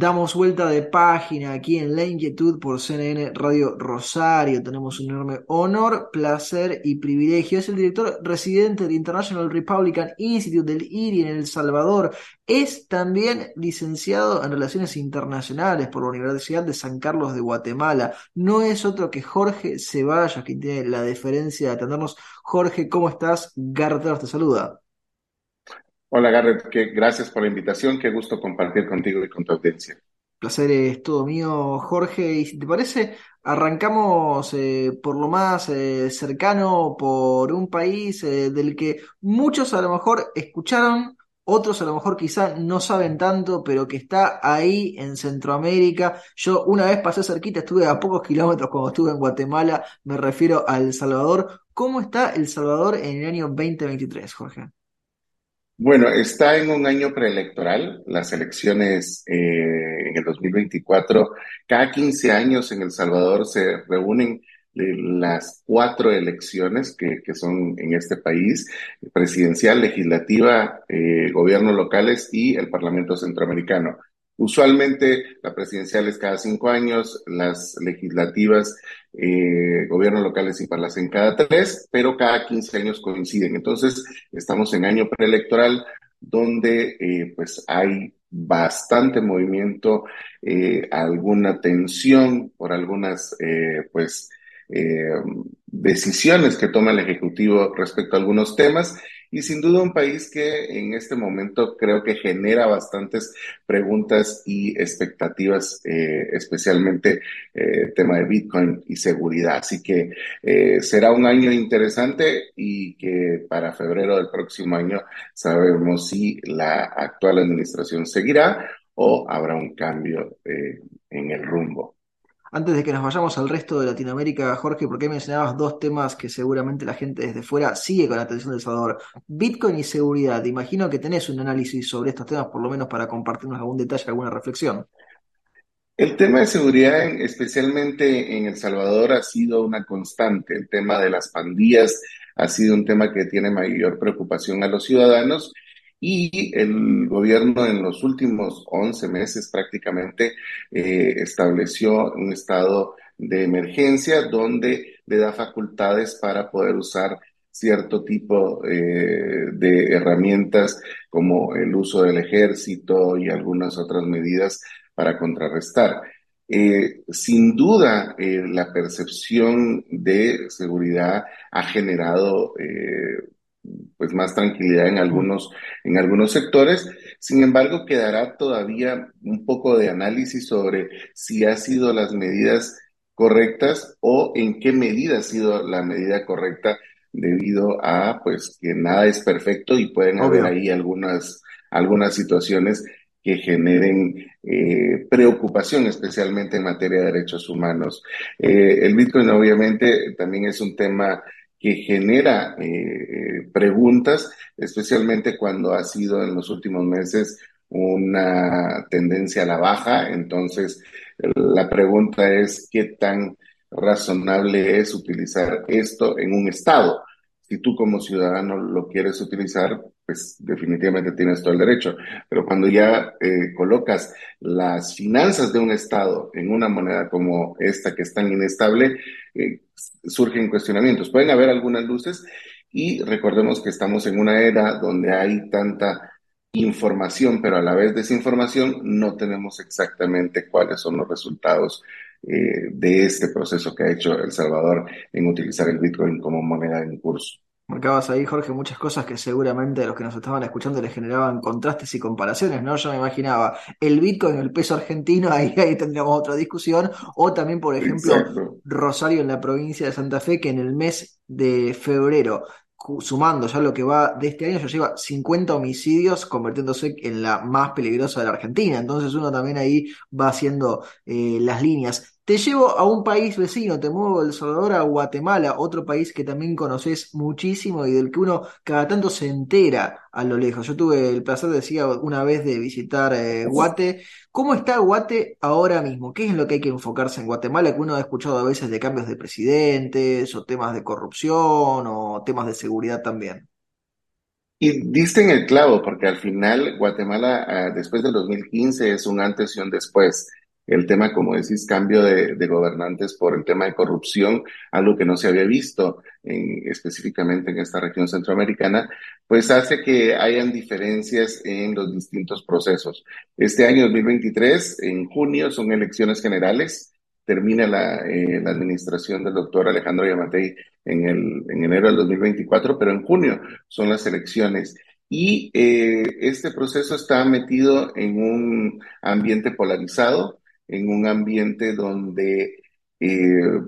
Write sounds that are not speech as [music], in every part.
Damos vuelta de página aquí en La Inquietud por CNN Radio Rosario. Tenemos un enorme honor, placer y privilegio. Es el director residente del International Republican Institute del IRI en El Salvador. Es también licenciado en Relaciones Internacionales por la Universidad de San Carlos de Guatemala. No es otro que Jorge Ceballos, quien tiene la deferencia de atendernos. Jorge, ¿cómo estás? Garter te saluda. Hola Garrett, que gracias por la invitación, qué gusto compartir contigo y con tu audiencia. Placer es todo mío, Jorge. Y si te parece, arrancamos eh, por lo más eh, cercano, por un país eh, del que muchos a lo mejor escucharon, otros a lo mejor quizá no saben tanto, pero que está ahí en Centroamérica. Yo una vez pasé cerquita, estuve a pocos kilómetros cuando estuve en Guatemala, me refiero a El Salvador. ¿Cómo está El Salvador en el año 2023, Jorge? Bueno, está en un año preelectoral, las elecciones eh, en el 2024. Cada 15 años en El Salvador se reúnen eh, las cuatro elecciones que, que son en este país, presidencial, legislativa, eh, gobiernos locales y el Parlamento Centroamericano. Usualmente la presidencial es cada cinco años, las legislativas, eh, gobiernos locales y en cada tres, pero cada 15 años coinciden. Entonces, estamos en año preelectoral donde eh, pues hay bastante movimiento, eh, alguna tensión por algunas eh, pues decisiones que toma el Ejecutivo respecto a algunos temas y sin duda un país que en este momento creo que genera bastantes preguntas y expectativas, eh, especialmente eh, tema de Bitcoin y seguridad. Así que eh, será un año interesante y que para febrero del próximo año sabemos si la actual administración seguirá o habrá un cambio eh, en el rumbo. Antes de que nos vayamos al resto de Latinoamérica, Jorge, ¿por qué mencionabas dos temas que seguramente la gente desde fuera sigue con la atención del Salvador? Bitcoin y seguridad. Imagino que tenés un análisis sobre estos temas, por lo menos para compartirnos algún detalle, alguna reflexión. El tema de seguridad, especialmente en El Salvador, ha sido una constante. El tema de las pandillas ha sido un tema que tiene mayor preocupación a los ciudadanos y el gobierno en los últimos 11 meses prácticamente eh, estableció un estado de emergencia donde le da facultades para poder usar cierto tipo eh, de herramientas como el uso del ejército y algunas otras medidas para contrarrestar. Eh, sin duda, la percepción de seguridad ha generado pues más tranquilidad en algunos, en algunos sectores. Sin embargo, quedará todavía un poco de análisis sobre si ha sido las medidas correctas o en qué medida ha sido la medida correcta debido a pues que nada es perfecto y pueden haber ahí algunas, algunas situaciones que generen eh, preocupación, especialmente en materia de derechos humanos. Eh, el Bitcoin obviamente también es un tema que genera eh, preguntas, especialmente cuando ha sido en los últimos meses una tendencia a la baja. Entonces, la pregunta es qué tan razonable es utilizar esto en un estado. Si tú como ciudadano lo quieres utilizar, pues definitivamente tienes todo el derecho. Pero cuando ya eh, colocas las finanzas de un Estado en una moneda como esta que es tan inestable, eh, surgen cuestionamientos. Pueden haber algunas luces y recordemos que estamos en una era donde hay tanta información, pero a la vez desinformación, no tenemos exactamente cuáles son los resultados eh, de este proceso que ha hecho El Salvador en utilizar el Bitcoin como moneda en curso. Marcabas ahí, Jorge, muchas cosas que seguramente a los que nos estaban escuchando les generaban contrastes y comparaciones, ¿no? Yo me imaginaba el Bitcoin, el peso argentino, [laughs] ahí, ahí tendríamos otra discusión, o también, por ejemplo, Exacto. Rosario en la provincia de Santa Fe, que en el mes de febrero, sumando ya lo que va de este año, ya lleva 50 homicidios, convirtiéndose en la más peligrosa de la Argentina. Entonces uno también ahí va haciendo eh, las líneas. Te llevo a un país vecino, te muevo El Salvador a Guatemala, otro país que también conoces muchísimo y del que uno cada tanto se entera a lo lejos. Yo tuve el placer, decía, una vez de visitar eh, Guate. ¿Cómo está Guate ahora mismo? ¿Qué es lo que hay que enfocarse en Guatemala? Que uno ha escuchado a veces de cambios de presidentes o temas de corrupción o temas de seguridad también. Y diste en el clavo, porque al final Guatemala, ah, después del 2015, es un antes y un después el tema, como decís, cambio de, gobernantes por el tema de corrupción, algo que no se había visto en, específicamente en esta región centroamericana, pues hace que hayan diferencias en los distintos procesos. Este año 2023, en junio, son elecciones generales. Termina la, eh, la administración del doctor Alejandro Yamatei en, el, en enero del 2024, pero en junio son las elecciones. Y eh, este proceso está metido en un ambiente polarizado en un ambiente donde eh,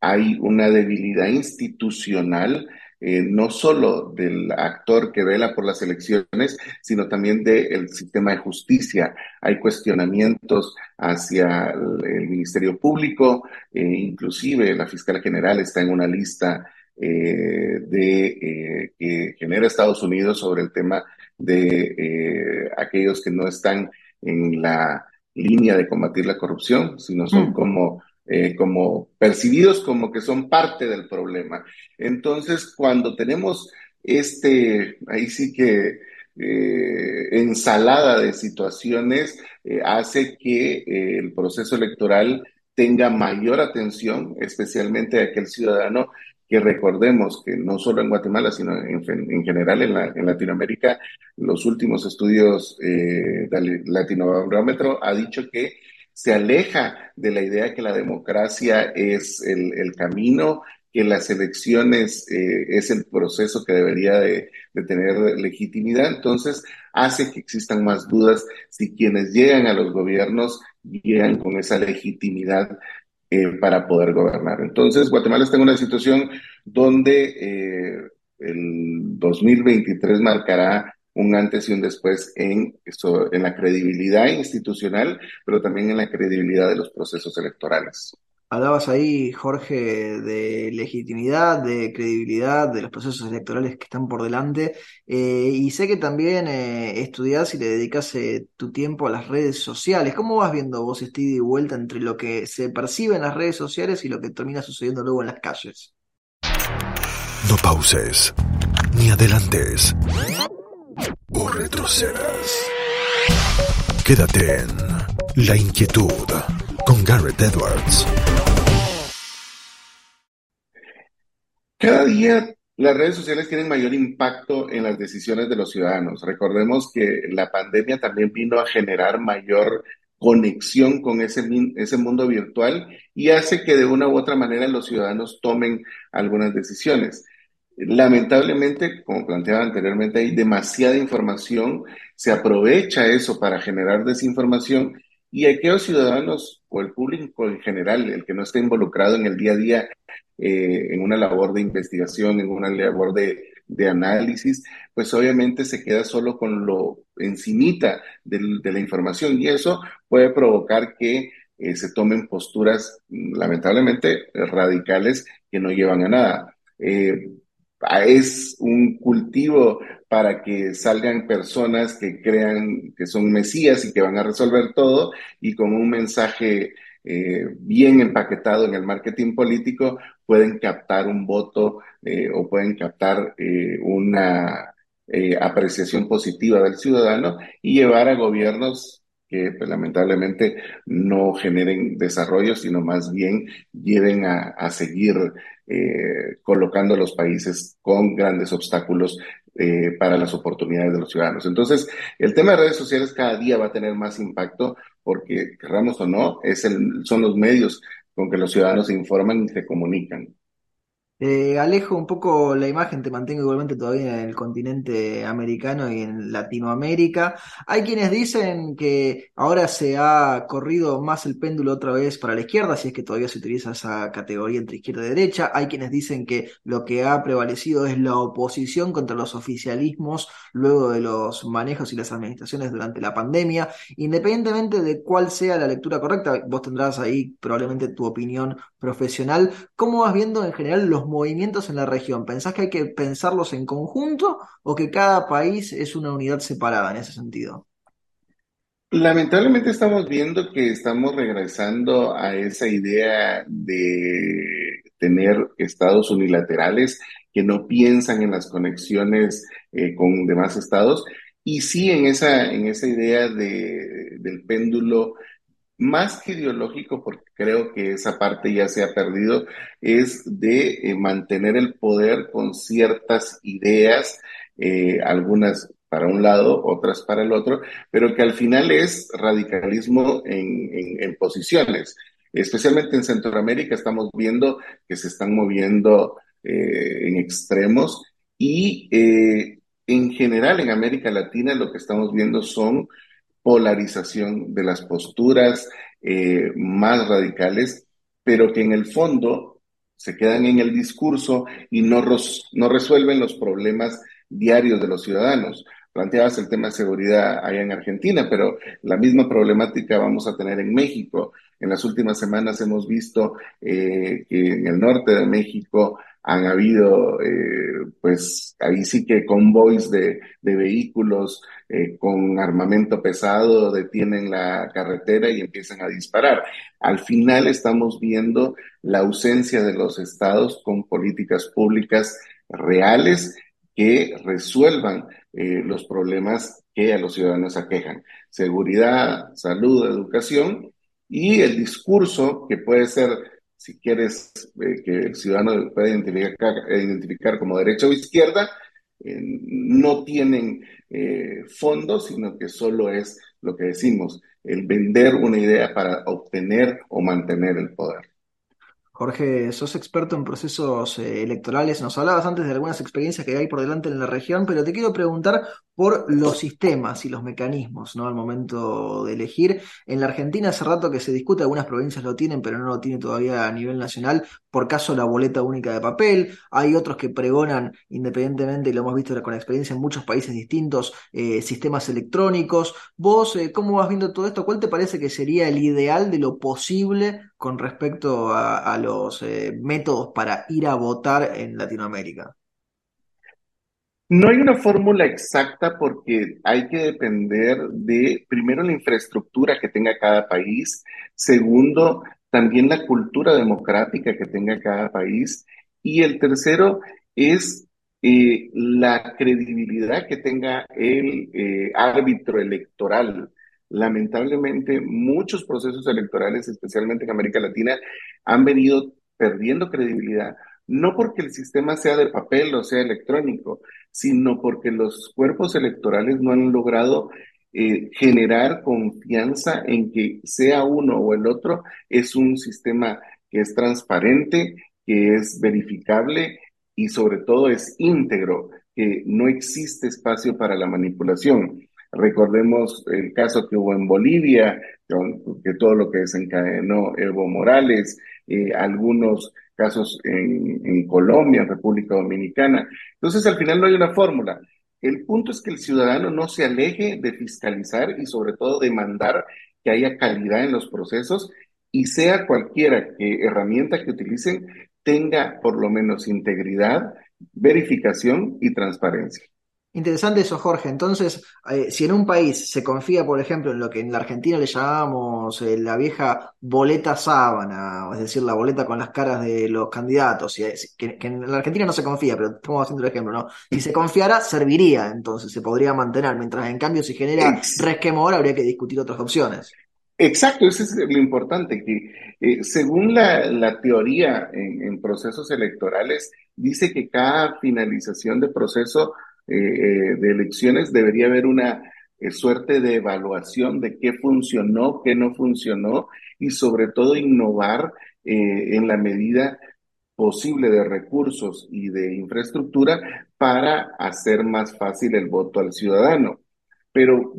hay una debilidad institucional, eh, no solo del actor que vela por las elecciones, sino también del sistema de justicia. Hay cuestionamientos hacia el, Ministerio Público, eh, inclusive la fiscal general está en una lista de que genera Estados Unidos sobre el tema de aquellos que no están en la línea de combatir la corrupción, sino son mm. como, eh, como percibidos como que son parte del problema. Entonces, cuando tenemos este, ahí sí que eh, ensalada de situaciones, eh, hace que el proceso electoral tenga mayor atención, especialmente a aquel ciudadano que recordemos que no solo en Guatemala, sino en, general en, Latinoamérica, los últimos estudios eh, del Latinobarómetro ha dicho que se aleja de la idea que la democracia es el, camino, que las elecciones eh, es el proceso que debería de, de, tener legitimidad. Entonces, hace que existan más dudas si quienes llegan a los gobiernos llegan con esa legitimidad eh, para poder gobernar. Entonces, Guatemala está en una situación donde eh, el 2023 marcará un antes y un después en, en la credibilidad institucional, pero también en la credibilidad de los procesos electorales. Hablabas ahí, Jorge, de legitimidad, de credibilidad, de los procesos electorales que están por delante. Eh, y sé que también eh, estudias y le dedicas eh, tu tiempo a las redes sociales. ¿Cómo vas viendo vos este ida y vuelta entre lo que se percibe en las redes sociales y lo que termina sucediendo luego en las calles? No pauses, ni adelantes, o retrocedas. Quédate en La Inquietud con Garrett Edwards. Cada día las redes sociales tienen mayor impacto en las decisiones de los ciudadanos. Recordemos que la pandemia también vino a generar mayor conexión con ese, ese mundo virtual y hace que de una u otra manera los ciudadanos tomen algunas decisiones. Lamentablemente, como planteaba anteriormente, hay demasiada información, se aprovecha eso para generar desinformación y aquellos ciudadanos o el público en general, el que no está involucrado en el día a día eh, en una labor de investigación, en una labor de, análisis, pues obviamente se queda solo con lo encimita de, la información y eso puede provocar que eh, se tomen posturas lamentablemente radicales que no llevan a nada. Eh, es un cultivo para que salgan personas que crean que son mesías y que van a resolver todo y con un mensaje eh, bien empaquetado en el marketing político, pueden captar un voto eh, o pueden captar eh, una apreciación positiva del ciudadano y llevar a gobiernos que pues, lamentablemente no generen desarrollo, sino más bien lleven a, seguir colocando a los países con grandes obstáculos para las oportunidades de los ciudadanos. Entonces, el tema de redes sociales cada día va a tener más impacto porque querramos o no, es el, son los medios con que los ciudadanos se informan y se comunican. Eh, alejo un poco la imagen, te mantengo igualmente todavía en el continente americano y en Latinoamérica. Hay quienes dicen que ahora se ha corrido más el péndulo otra vez para la izquierda, si es que todavía se utiliza esa categoría entre izquierda y derecha. Hay quienes dicen que lo que ha prevalecido es la oposición contra los oficialismos luego de los manejos y las administraciones durante la pandemia. Independientemente de cuál sea la lectura correcta, vos tendrás ahí probablemente tu opinión profesional. ¿Cómo vas viendo en general movimientos en la región? ¿Pensás que hay que pensarlos en conjunto o que cada país es una unidad separada en ese sentido? Lamentablemente estamos viendo que estamos regresando a esa idea de tener estados unilaterales que no piensan en las conexiones eh, con demás estados y sí en esa, en esa idea de, del péndulo más que ideológico, porque creo que esa parte ya se ha perdido, es de eh, mantener el poder con ciertas ideas, eh, algunas para un lado, otras para el otro, pero que al final es radicalismo en, posiciones. Especialmente en Centroamérica estamos viendo que se están moviendo eh, en extremos y en general en América Latina lo que estamos viendo son polarización de las posturas eh, más radicales, pero que en el fondo se quedan en el discurso y no, resuelven los problemas diarios de los ciudadanos. Planteabas el tema de seguridad allá en Argentina, pero la misma problemática vamos a tener en México. En las últimas semanas hemos visto eh, que en el norte de México han habido, eh, pues ahí sí que convoys de, de vehículos eh, con armamento pesado detienen la carretera y empiezan a disparar. Al final estamos viendo la ausencia de los estados con políticas públicas reales que resuelvan eh, los problemas que a los ciudadanos aquejan. Seguridad, salud, educación y el discurso que puede ser si quieres eh, que el ciudadano pueda identificar, identificar como derecha o izquierda, eh, no tienen eh, fondos, sino que solo es lo que decimos, el vender una idea para obtener o mantener el poder. Jorge, sos experto en procesos electorales. Nos hablabas antes de algunas experiencias que hay por delante en la región, pero te quiero preguntar por los sistemas y los mecanismos, ¿no? Al momento de elegir. En la Argentina hace rato que se discute, algunas provincias lo tienen, pero no lo tiene todavía a nivel nacional, por caso la boleta única de papel. Hay otros que pregonan, independientemente, y lo hemos visto con experiencia en muchos países distintos, eh, sistemas electrónicos. Vos, eh, ¿cómo vas viendo todo esto? ¿Cuál te parece que sería el ideal de lo posible con respecto a, los eh, métodos para ir a votar en Latinoamérica? No hay una fórmula exacta porque hay que depender de, primero, la infraestructura que tenga cada país, segundo, también la cultura democrática que tenga cada país, y el tercero es eh, la credibilidad que tenga el eh, árbitro electoral. Lamentablemente, muchos procesos electorales, especialmente en América Latina, han venido perdiendo credibilidad no porque el sistema sea de papel o sea electrónico, sino porque los cuerpos electorales no han logrado eh, generar confianza en que sea uno o el otro es un sistema que es transparente, que es verificable y sobre todo es íntegro, que no existe espacio para la manipulación. Recordemos el caso que hubo en Bolivia, que todo lo que desencadenó Evo Morales, eh, algunos casos en, Colombia, República Dominicana. Entonces, al final no hay una fórmula. El punto es que el ciudadano no se aleje de fiscalizar y sobre todo demandar que haya calidad en los procesos y sea cualquiera que herramienta que utilicen tenga por lo menos integridad, verificación y transparencia. Interesante eso, Jorge. Entonces, eh, si en un país se confía, por ejemplo, en lo que en la Argentina le llamamos eh, la vieja boleta sábana, es decir, la boleta con las caras de los candidatos, que, en la Argentina no se confía, pero estamos haciendo el ejemplo, ¿no? Si se confiara, serviría, entonces se podría mantener, mientras en cambio si genera resquemor, habría que discutir otras opciones. Exacto, eso es lo importante, que eh, según la, teoría en procesos electorales, dice que cada finalización de proceso eh, eh, de elecciones debería haber una eh, suerte de evaluación de qué funcionó, qué no funcionó y sobre todo innovar en la medida posible de recursos y de infraestructura para hacer más fácil el voto al ciudadano. Pero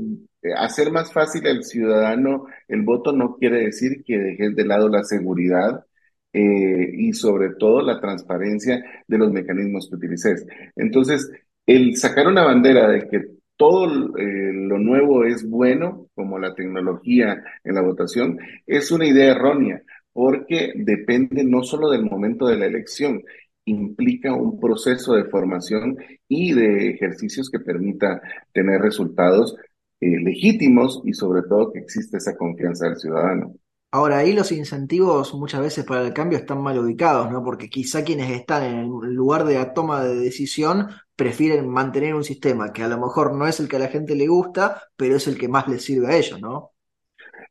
hacer más fácil al ciudadano el voto no quiere decir que dejes de lado la seguridad y sobre todo la transparencia de los mecanismos que utilices. Entonces, el sacar una bandera de que todo eh, lo nuevo es bueno, como la tecnología en la votación, es una idea errónea, porque depende no solo del momento de la elección, implica un proceso de formación y de ejercicios que permita tener resultados eh, legítimos y sobre todo que existe esa confianza del ciudadano. Ahora, ahí los incentivos muchas veces para el cambio están mal ubicados, ¿no? Porque quizá quienes están en el lugar de la toma de decisión prefieren mantener un sistema que a lo mejor no es el que a la gente le gusta, pero es el que más les sirve a ellos, ¿no?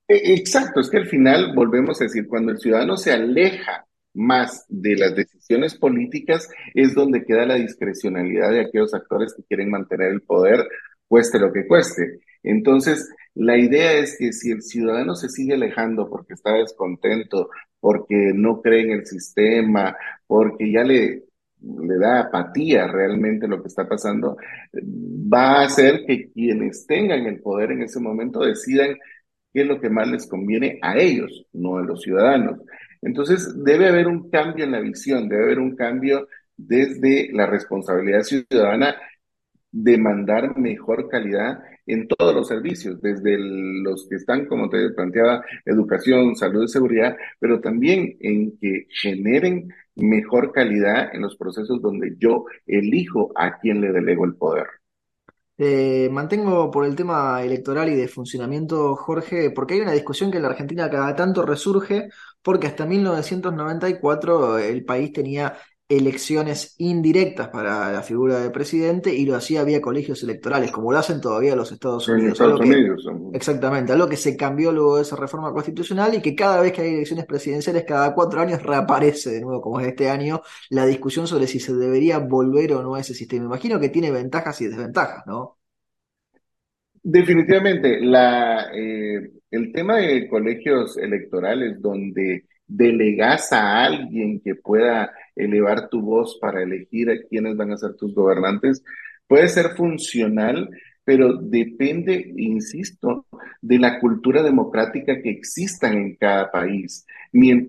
E, exacto, es que al final volvemos a decir, cuando el ciudadano se aleja más de las decisiones políticas, es donde queda la discrecionalidad de aquellos actores que quieren mantener el poder, cueste lo que cueste. Entonces, la idea es que si el ciudadano se sigue alejando porque está descontento, porque no cree en el sistema, porque ya le, le da apatía realmente lo que está pasando, va a hacer que quienes tengan el poder en ese momento decidan qué es lo que más les conviene a ellos, no a los ciudadanos. Entonces, debe haber un cambio en la visión, debe haber un cambio desde la responsabilidad ciudadana demandar mejor calidad en todos los servicios, desde los que están, como te planteaba, educación, salud y seguridad, pero también en que generen mejor calidad en los procesos donde yo elijo a quién le delego el poder. mantengo por el tema electoral y de funcionamiento, Jorge, porque hay una discusión que en la Argentina cada tanto resurge, porque hasta 1994 el país tenía elecciones indirectas para la figura de presidente y lo hacía vía colegios electorales, como lo hacen todavía los Estados Unidos. exactamente, algo que se cambió luego de esa reforma constitucional y que cada vez que hay elecciones presidenciales, cada cuatro años reaparece de nuevo, como es este año, la discusión sobre si se debería volver o no a ese sistema. Imagino que tiene ventajas y desventajas, ¿no? Definitivamente, la, eh, el tema de colegios electorales donde delegas a alguien que pueda elevar tu voz para elegir a quiénes van a ser tus gobernantes, puede ser funcional, pero depende, insisto, de la cultura democrática que exista en cada país. Eh,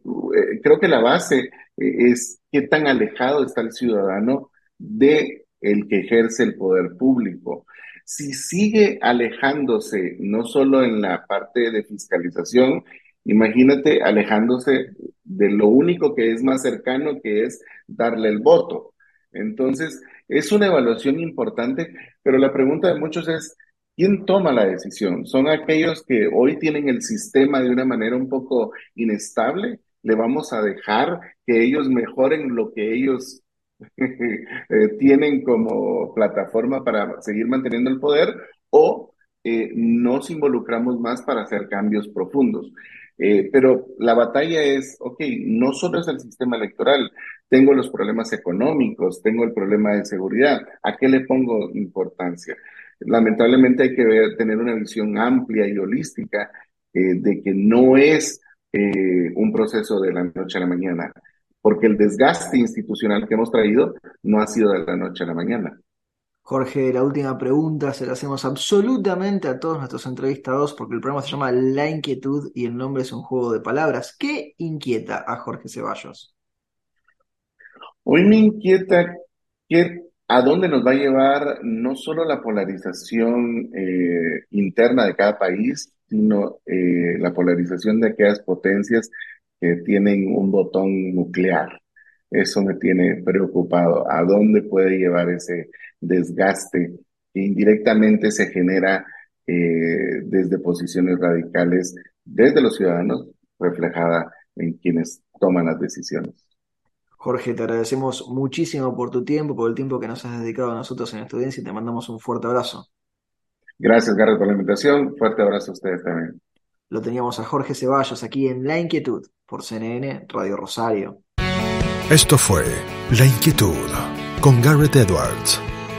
creo que la base eh, es qué tan alejado está el ciudadano de el que ejerce el poder público. Si sigue alejándose, no solo en la parte de fiscalización, Imagínate alejándose de lo único que es más cercano, que es darle el voto. Entonces, es una evaluación importante, pero la pregunta de muchos es, ¿quién toma la decisión? ¿Son aquellos que hoy tienen el sistema de una manera un poco inestable? ¿Le vamos a dejar que ellos mejoren lo que ellos [laughs] eh, tienen como plataforma para seguir manteniendo el poder? ¿O eh, nos involucramos más para hacer cambios profundos? Eh, pero la batalla es, ok, no solo es el sistema electoral, tengo los problemas económicos, tengo el problema de seguridad, ¿a qué le pongo importancia? Lamentablemente hay que tener una visión amplia y holística eh, de que no es eh, un proceso de la noche a la mañana, porque el desgaste institucional que hemos traído no ha sido de la noche a la mañana. Jorge, la última pregunta se la hacemos absolutamente a todos nuestros entrevistados porque el programa se llama La Inquietud y el nombre es un juego de palabras. ¿Qué inquieta a Jorge Ceballos? Hoy me inquieta que a dónde nos va a llevar no solo la polarización eh, interna de cada país, sino eh, la polarización de aquellas potencias que tienen un botón nuclear. Eso me tiene preocupado. ¿A dónde puede llevar ese desgaste que indirectamente se genera eh, desde posiciones radicales, desde los ciudadanos, reflejada en quienes toman las decisiones? Jorge, te agradecemos muchísimo por tu tiempo, por el tiempo que nos has dedicado a nosotros en esta audiencia y te mandamos un fuerte abrazo. Gracias, Garrett, por la invitación. Fuerte abrazo a ustedes también. Lo teníamos a Jorge Ceballos aquí en La Inquietud por CNN Radio Rosario. Esto fue La Inquietud con Garrett Edwards.